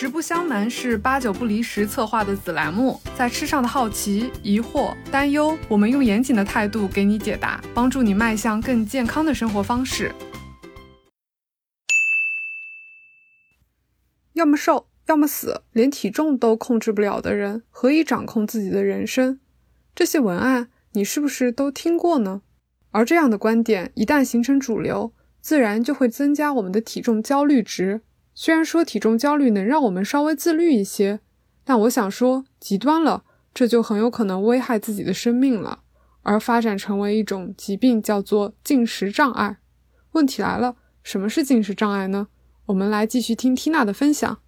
实不相瞒，是八九不离十策划的子栏目，在吃上的好奇、疑惑、担忧，我们用严谨的态度给你解答，帮助你迈向更健康的生活方式。要么瘦，要么死，连体重都控制不了的人，何以掌控自己的人生？这些文案你是不是都听过呢？而这样的观点一旦形成主流，自然就会增加我们的体重焦虑值。虽然说体重焦虑能让我们稍微自律一些，但我想说极端了，这就很有可能危害自己的生命了，而发展成为一种疾病，叫做进食障碍。问题来了，什么是进食障碍呢？我们来继续听缇娜的分享。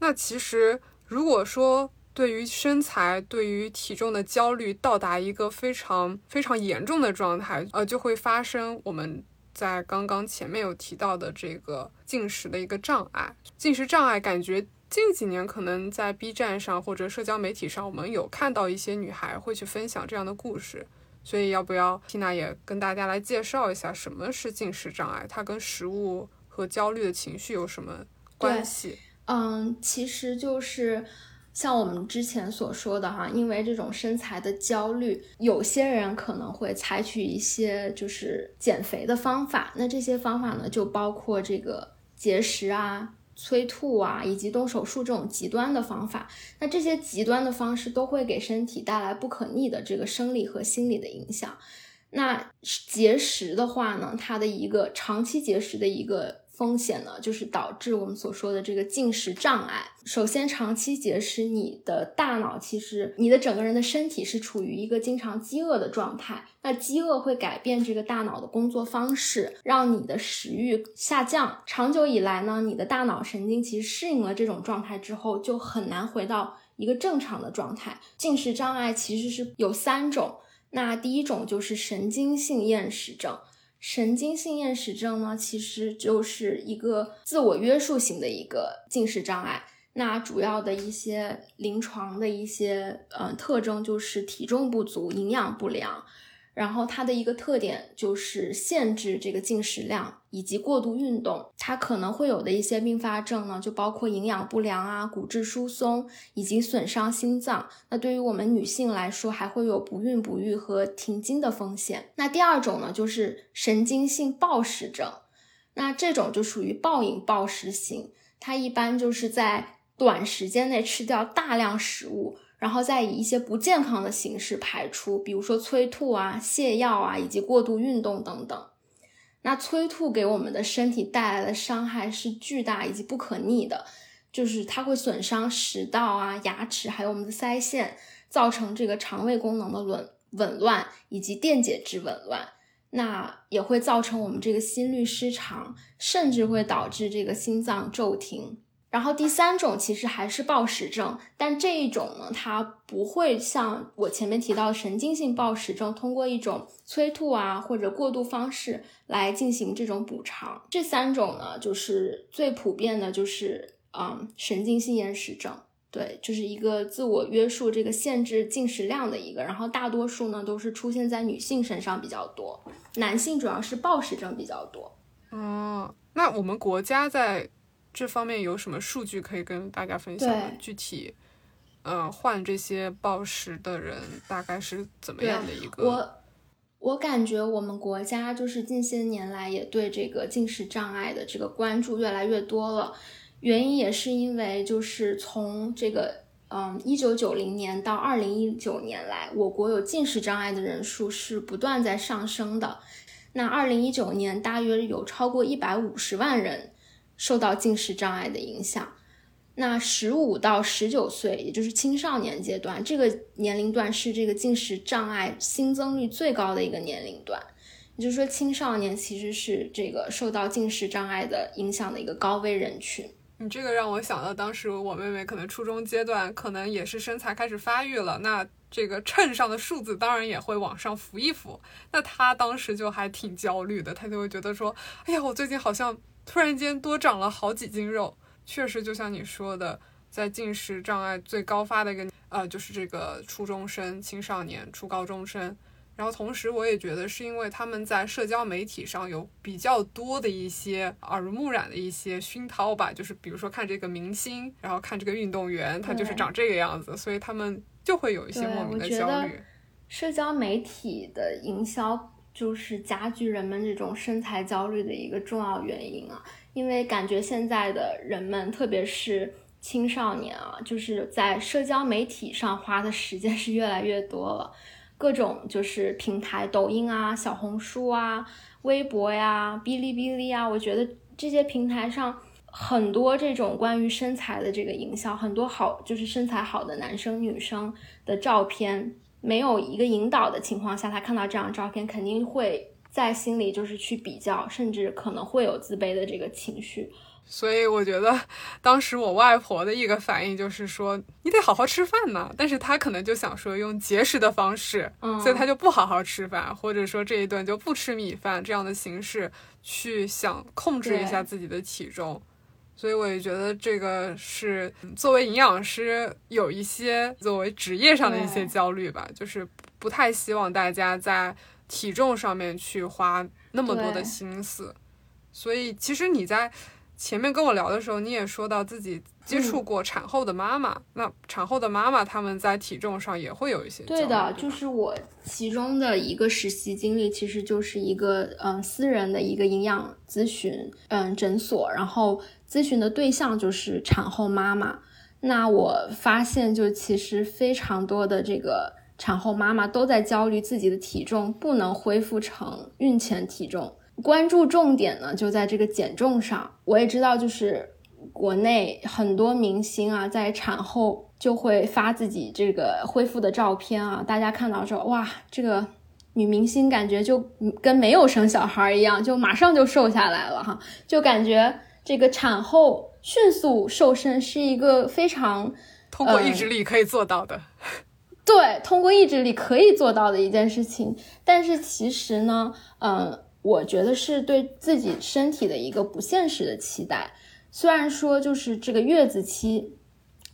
那其实，如果说对于身材、对于体重的焦虑到达一个非常非常严重的状态，呃，就会发生我们。在刚刚前面有提到的这个进食的一个障碍，进食障碍感觉近几年可能在 B 站上或者社交媒体上，我们有看到一些女孩会去分享这样的故事，所以要不要缇娜也跟大家来介绍一下什么是进食障碍，它跟食物和焦虑的情绪有什么关系？嗯，其实就是。像我们之前所说的哈，因为这种身材的焦虑，有些人可能会采取一些就是减肥的方法。那这些方法呢，就包括这个节食啊、催吐啊，以及动手术这种极端的方法。那这些极端的方式都会给身体带来不可逆的这个生理和心理的影响。那节食的话呢，它的一个长期节食的一个。风险呢，就是导致我们所说的这个进食障碍。首先，长期节食，你的大脑其实你的整个人的身体是处于一个经常饥饿的状态。那饥饿会改变这个大脑的工作方式，让你的食欲下降。长久以来呢，你的大脑神经其实适应了这种状态之后，就很难回到一个正常的状态。进食障碍其实是有三种，那第一种就是神经性厌食症。神经性厌食症呢，其实就是一个自我约束型的一个进食障碍。那主要的一些临床的一些呃特征就是体重不足、营养不良。然后它的一个特点就是限制这个进食量以及过度运动，它可能会有的一些并发症呢，就包括营养不良啊、骨质疏松以及损伤心脏。那对于我们女性来说，还会有不孕不育和停经的风险。那第二种呢，就是神经性暴食症，那这种就属于暴饮暴食型，它一般就是在短时间内吃掉大量食物。然后再以一些不健康的形式排出，比如说催吐啊、泻药啊，以及过度运动等等。那催吐给我们的身体带来的伤害是巨大以及不可逆的，就是它会损伤食道啊、牙齿，还有我们的腮腺，造成这个肠胃功能的紊紊乱以及电解质紊乱。那也会造成我们这个心律失常，甚至会导致这个心脏骤停。然后第三种其实还是暴食症，但这一种呢，它不会像我前面提到的神经性暴食症，通过一种催吐啊或者过度方式来进行这种补偿。这三种呢，就是最普遍的，就是嗯神经性厌食症，对，就是一个自我约束这个限制进食量的一个。然后大多数呢都是出现在女性身上比较多，男性主要是暴食症比较多。哦，那我们国家在。这方面有什么数据可以跟大家分享？具体，嗯，患这些暴食的人大概是怎么样的一个？我我感觉我们国家就是近些年来也对这个进食障碍的这个关注越来越多了。原因也是因为就是从这个嗯一九九零年到二零一九年来，我国有进食障碍的人数是不断在上升的。那二零一九年大约有超过一百五十万人。受到进食障碍的影响，那十五到十九岁，也就是青少年阶段，这个年龄段是这个进食障碍新增率最高的一个年龄段。也就是说，青少年其实是这个受到进食障碍的影响的一个高危人群。你这个让我想到，当时我妹妹可能初中阶段，可能也是身材开始发育了，那这个秤上的数字当然也会往上浮一浮。那她当时就还挺焦虑的，她就会觉得说：“哎呀，我最近好像……”突然间多长了好几斤肉，确实就像你说的，在进食障碍最高发的一个呃，就是这个初中生、青少年、初高中生然后同时，我也觉得是因为他们在社交媒体上有比较多的一些耳濡目染的一些熏陶吧，就是比如说看这个明星，然后看这个运动员，他就是长这个样子，所以他们就会有一些莫名的焦虑。社交媒体的营销就是加剧人们这种身材焦虑的一个重要原因啊，因为感觉现在的人们，特别是青少年啊，就是在社交媒体上花的时间是越来越多了。各种就是平台，抖音啊、小红书啊、微博呀、哔哩哔哩啊，我觉得这些平台上很多这种关于身材的这个营销，很多好就是身材好的男生女生的照片，没有一个引导的情况下，他看到这张照片，肯定会在心里就是去比较，甚至可能会有自卑的这个情绪。所以我觉得，当时我外婆的一个反应就是说：“你得好好吃饭呢。”但是她可能就想说用节食的方式，嗯所以她就不好好吃饭，或者说这一顿就不吃米饭这样的形式去想控制一下自己的体重。所以我也觉得这个是作为营养师有一些作为职业上的一些焦虑吧，就是不太希望大家在体重上面去花那么多的心思。所以其实你在。前面跟我聊的时候，你也说到自己接触过产后的妈妈，那产后的妈妈她们在体重上也会有一些。对的，就是我其中的一个实习经历，其实就是一个嗯私人的一个营养咨询嗯诊所，然后咨询的对象就是产后妈妈。那我发现，就其实非常多的这个产后妈妈都在焦虑自己的体重不能恢复成孕前体重。关注重点呢，就在这个减重上。我也知道，就是国内很多明星啊，在产后就会发自己这个恢复的照片啊，大家看到说，哇，这个女明星感觉就跟没有生小孩一样，就马上就瘦下来了哈，就感觉这个产后迅速瘦身是一个非常通过意志力可以做到的。对，通过意志力可以做到的一件事情。但是其实呢，嗯。我觉得是对自己身体的一个不现实的期待。虽然说就是这个月子期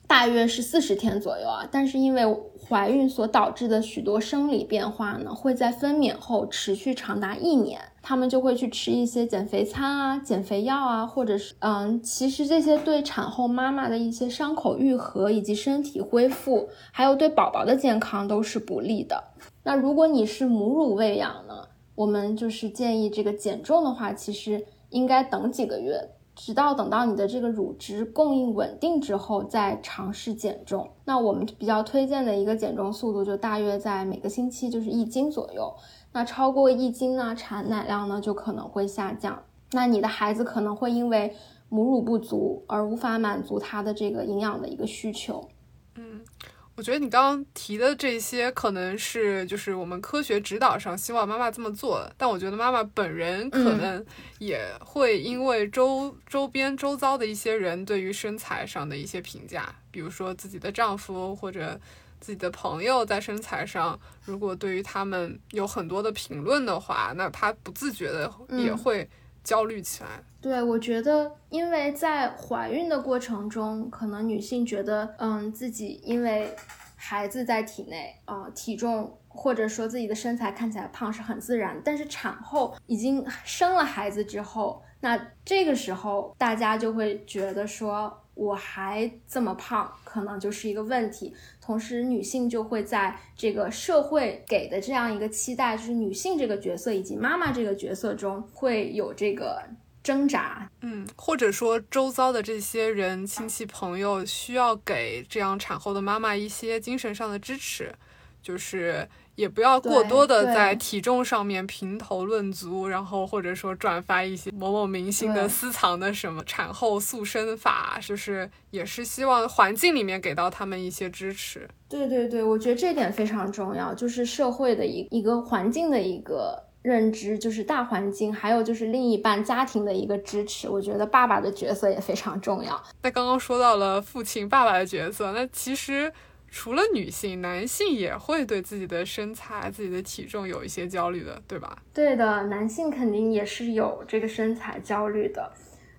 大约是四十天左右啊，但是因为怀孕所导致的许多生理变化呢，会在分娩后持续长达一年。他们就会去吃一些减肥餐啊、减肥药啊，或者是嗯，其实这些对产后妈妈的一些伤口愈合以及身体恢复，还有对宝宝的健康都是不利的。那如果你是母乳喂养呢？我们就是建议这个减重的话，其实应该等几个月，直到等到你的这个乳汁供应稳定之后再尝试减重。那我们比较推荐的一个减重速度就大约在每个星期就是一斤左右。那超过一斤呢，产奶量呢就可能会下降。那你的孩子可能会因为母乳不足而无法满足他的这个营养的一个需求。嗯。我觉得你刚刚提的这些可能是就是我们科学指导上希望妈妈这么做，但我觉得妈妈本人可能也会因为周周边周遭的一些人对于身材上的一些评价，比如说自己的丈夫或者自己的朋友在身材上，如果对于他们有很多的评论的话，那她不自觉的也会。焦虑起来，对我觉得，因为在怀孕的过程中，可能女性觉得，嗯，自己因为孩子在体内，啊，体重或者说自己的身材看起来胖是很自然。但是产后已经生了孩子之后，那这个时候大家就会觉得说。我还这么胖，可能就是一个问题。同时，女性就会在这个社会给的这样一个期待，就是女性这个角色以及妈妈这个角色中会有这个挣扎。嗯，或者说周遭的这些人、亲戚朋友需要给这样产后的妈妈一些精神上的支持，就是。也不要过多的在体重上面评头论足，然后或者说转发一些某某明星的私藏的什么产后塑身法，就是也是希望环境里面给到他们一些支持。对对对，我觉得这点非常重要，就是社会的一一个环境的一个认知，就是大环境，还有就是另一半家庭的一个支持。我觉得爸爸的角色也非常重要。那刚刚说到了父亲爸爸的角色，那其实。除了女性，男性也会对自己的身材、自己的体重有一些焦虑的，对吧？对的，男性肯定也是有这个身材焦虑的。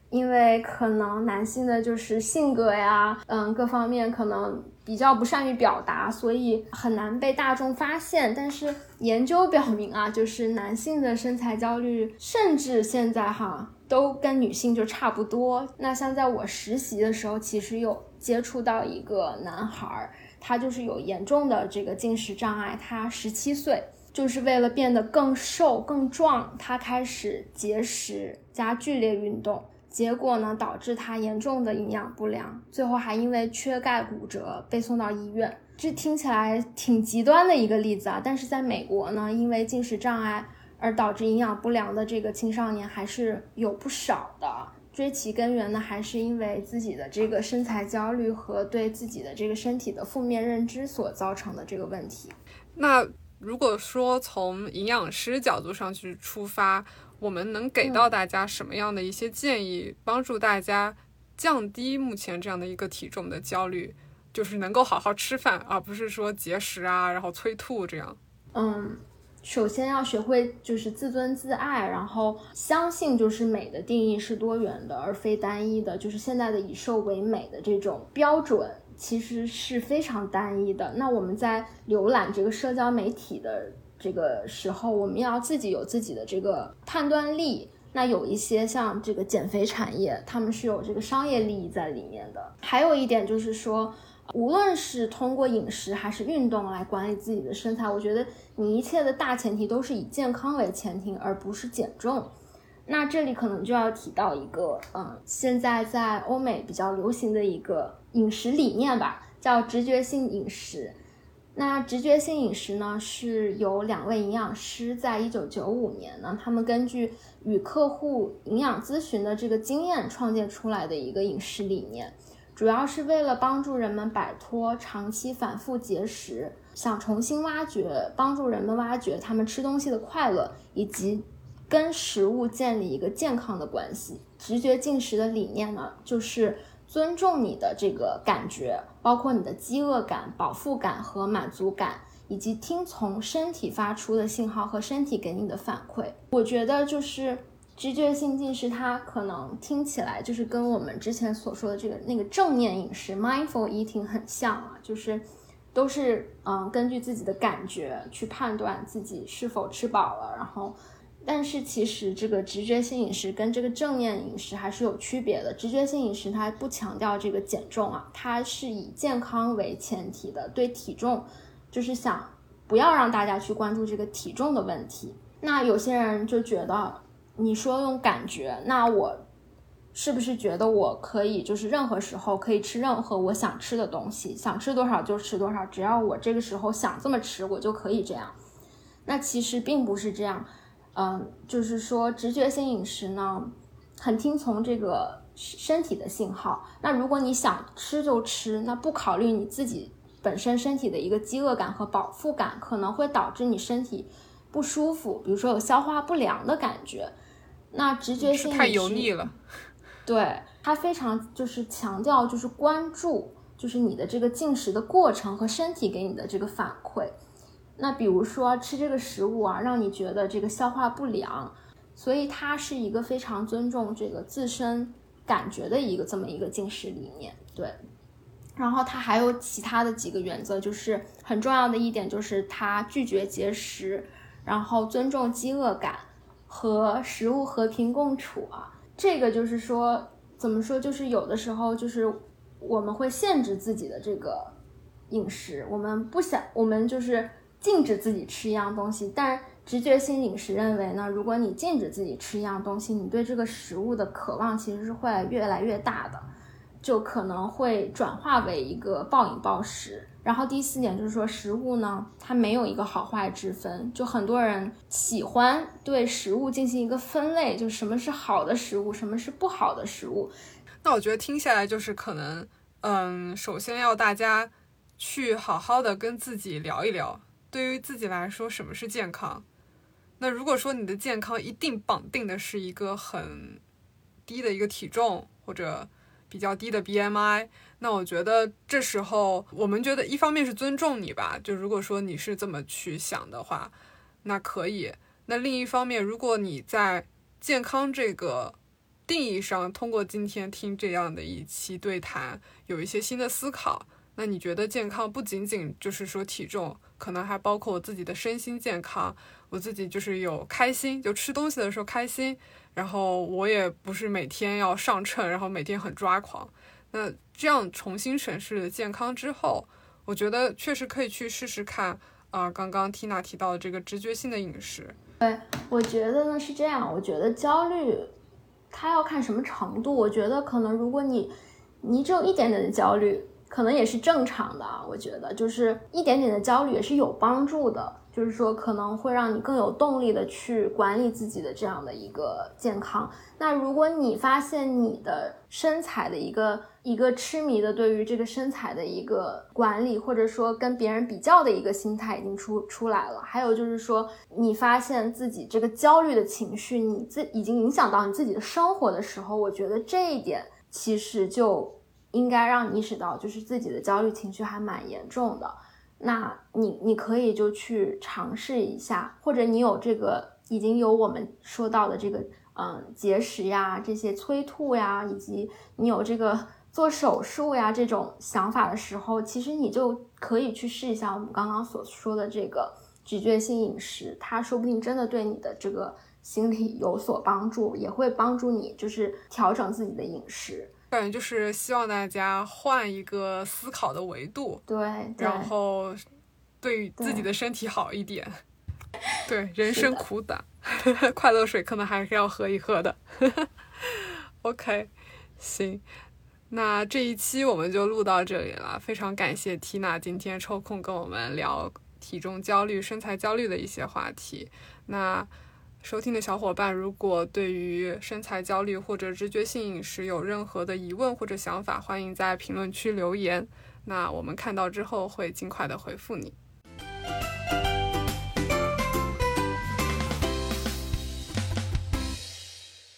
因为可能男性的就是性格呀，嗯，各方面可能比较不善于表达，所以很难被大众发现。但是研究表明啊，就是男性的身材焦虑，甚至现在哈都跟女性就差不多。那像在我实习的时候，其实有接触到一个男孩儿，他就是有严重的这个进食障碍，他十七岁，就是为了变得更瘦更壮，他开始节食加剧烈运动。结果呢，导致他严重的营养不良，最后还因为缺钙骨折被送到医院。这听起来挺极端的一个例子啊，但是在美国呢，因为进食障碍而导致营养不良的这个青少年还是有不少的。追其根源呢，还是因为自己的这个身材焦虑和对自己的这个身体的负面认知所造成的这个问题。那如果说从营养师角度上去出发。我们能给到大家什么样的一些建议，帮助大家降低目前这样的一个体重的焦虑，就是能够好好吃饭，而不是说节食啊，然后催吐这样。嗯，首先要学会就是自尊自爱，然后相信就是美的定义是多元的，而非单一的。就是现在的以瘦为美的这种标准其实是非常单一的。那我们在浏览这个社交媒体的。这个时候，我们要自己有自己的这个判断力。那有一些像这个减肥产业，他们是有这个商业利益在里面的。还有一点就是说，无论是通过饮食还是运动来管理自己的身材，我觉得你一切的大前提都是以健康为前提，而不是减重。那这里可能就要提到一个，嗯，现在在欧美比较流行的一个饮食理念吧，叫直觉性饮食。那直觉性饮食呢，是由两位营养师在一九九五年呢，他们根据与客户营养咨询的这个经验创建出来的一个饮食理念，主要是为了帮助人们摆脱长期反复节食，想重新挖掘，帮助人们挖掘他们吃东西的快乐，以及跟食物建立一个健康的关系。直觉进食的理念呢，就是。尊重你的这个感觉，包括你的饥饿感、饱腹感和满足感，以及听从身体发出的信号和身体给你的反馈。我觉得就是直觉性进食，它可能听起来就是跟我们之前所说的这个那个正念饮食 （mindful eating） 很像啊，就是都是嗯根据自己的感觉去判断自己是否吃饱了，然后。但是其实这个直觉性饮食跟这个正念饮食还是有区别的。直觉性饮食它不强调这个减重啊，它是以健康为前提的，对体重就是想不要让大家去关注这个体重的问题。那有些人就觉得你说用感觉，那我是不是觉得我可以就是任何时候可以吃任何我想吃的东西，想吃多少就吃多少，只要我这个时候想这么吃，我就可以这样？那其实并不是这样。嗯，就是说直觉性饮食呢，很听从这个身体的信号。那如果你想吃就吃，那不考虑你自己本身身体的一个饥饿感和饱腹感，可能会导致你身体不舒服，比如说有消化不良的感觉。那直觉性太油腻了，对它非常就是强调就是关注，就是你的这个进食的过程和身体给你的这个反馈。那比如说吃这个食物啊，让你觉得这个消化不良，所以它是一个非常尊重这个自身感觉的一个这么一个进食理念。对，然后它还有其他的几个原则，就是很重要的一点就是它拒绝节食，然后尊重饥饿感和食物和平共处啊。这个就是说怎么说，就是有的时候就是我们会限制自己的这个饮食，我们不想，我们就是。禁止自己吃一样东西，但直觉性饮食认为呢，如果你禁止自己吃一样东西，你对这个食物的渴望其实是会越来越大的，就可能会转化为一个暴饮暴食。然后第四点就是说，食物呢，它没有一个好坏之分，就很多人喜欢对食物进行一个分类，就什么是好的食物，什么是不好的食物。那我觉得听下来就是可能，嗯，首先要大家去好好的跟自己聊一聊。对于自己来说，什么是健康？那如果说你的健康一定绑定的是一个很低的一个体重或者比较低的 BMI，那我觉得这时候我们觉得一方面是尊重你吧，就如果说你是这么去想的话，那可以。那另一方面，如果你在健康这个定义上，通过今天听这样的一期对谈，有一些新的思考。那你觉得健康不仅仅就是说体重，可能还包括我自己的身心健康，我自己就是有开心，就吃东西的时候开心，然后我也不是每天要上秤，然后每天很抓狂。那这样重新审视健康之后，我觉得确实可以去试试看啊。刚刚 Tina 提到的这个直觉性的饮食，对我觉得呢是这样，我觉得焦虑。它要看什么程度？我觉得可能，如果你你只有一点点的焦虑，可能也是正常的。我觉得就是一点点的焦虑也是有帮助的。就是说，可能会让你更有动力的去管理自己的这样的一个健康。那如果你发现你的身材的一个一个痴迷的对于这个身材的一个管理，或者说跟别人比较的一个心态已经出出来了，还有就是说你发现自己这个焦虑的情绪，你自已经影响到你自己的生活的时候，我觉得这一点其实就应该让你意识到，就是自己的焦虑情绪还蛮严重的。那你你可以就去尝试一下，或者你有这个已经有我们说到的这个嗯节食呀，这些催吐呀，以及你有这个做手术呀这种想法的时候，其实你就可以去试一下我们刚刚所说的这个咀嚼性饮食，它说不定真的对你的这个心理有所帮助，也会帮助你就是调整自己的饮食。感觉就是希望大家换一个思考的维度，对，然后对自己的身体好一点。对，人生苦短，快乐水可能还是要喝一喝的。OK，行，那这一期我们就录到这里了。非常感谢缇娜今天抽空跟我们聊体重焦虑、身材焦虑的一些话题。那。收听的小伙伴，如果对于身材焦虑或者直觉性饮食有任何的疑问或者想法，欢迎在评论区留言。那我们看到之后会尽快的回复你。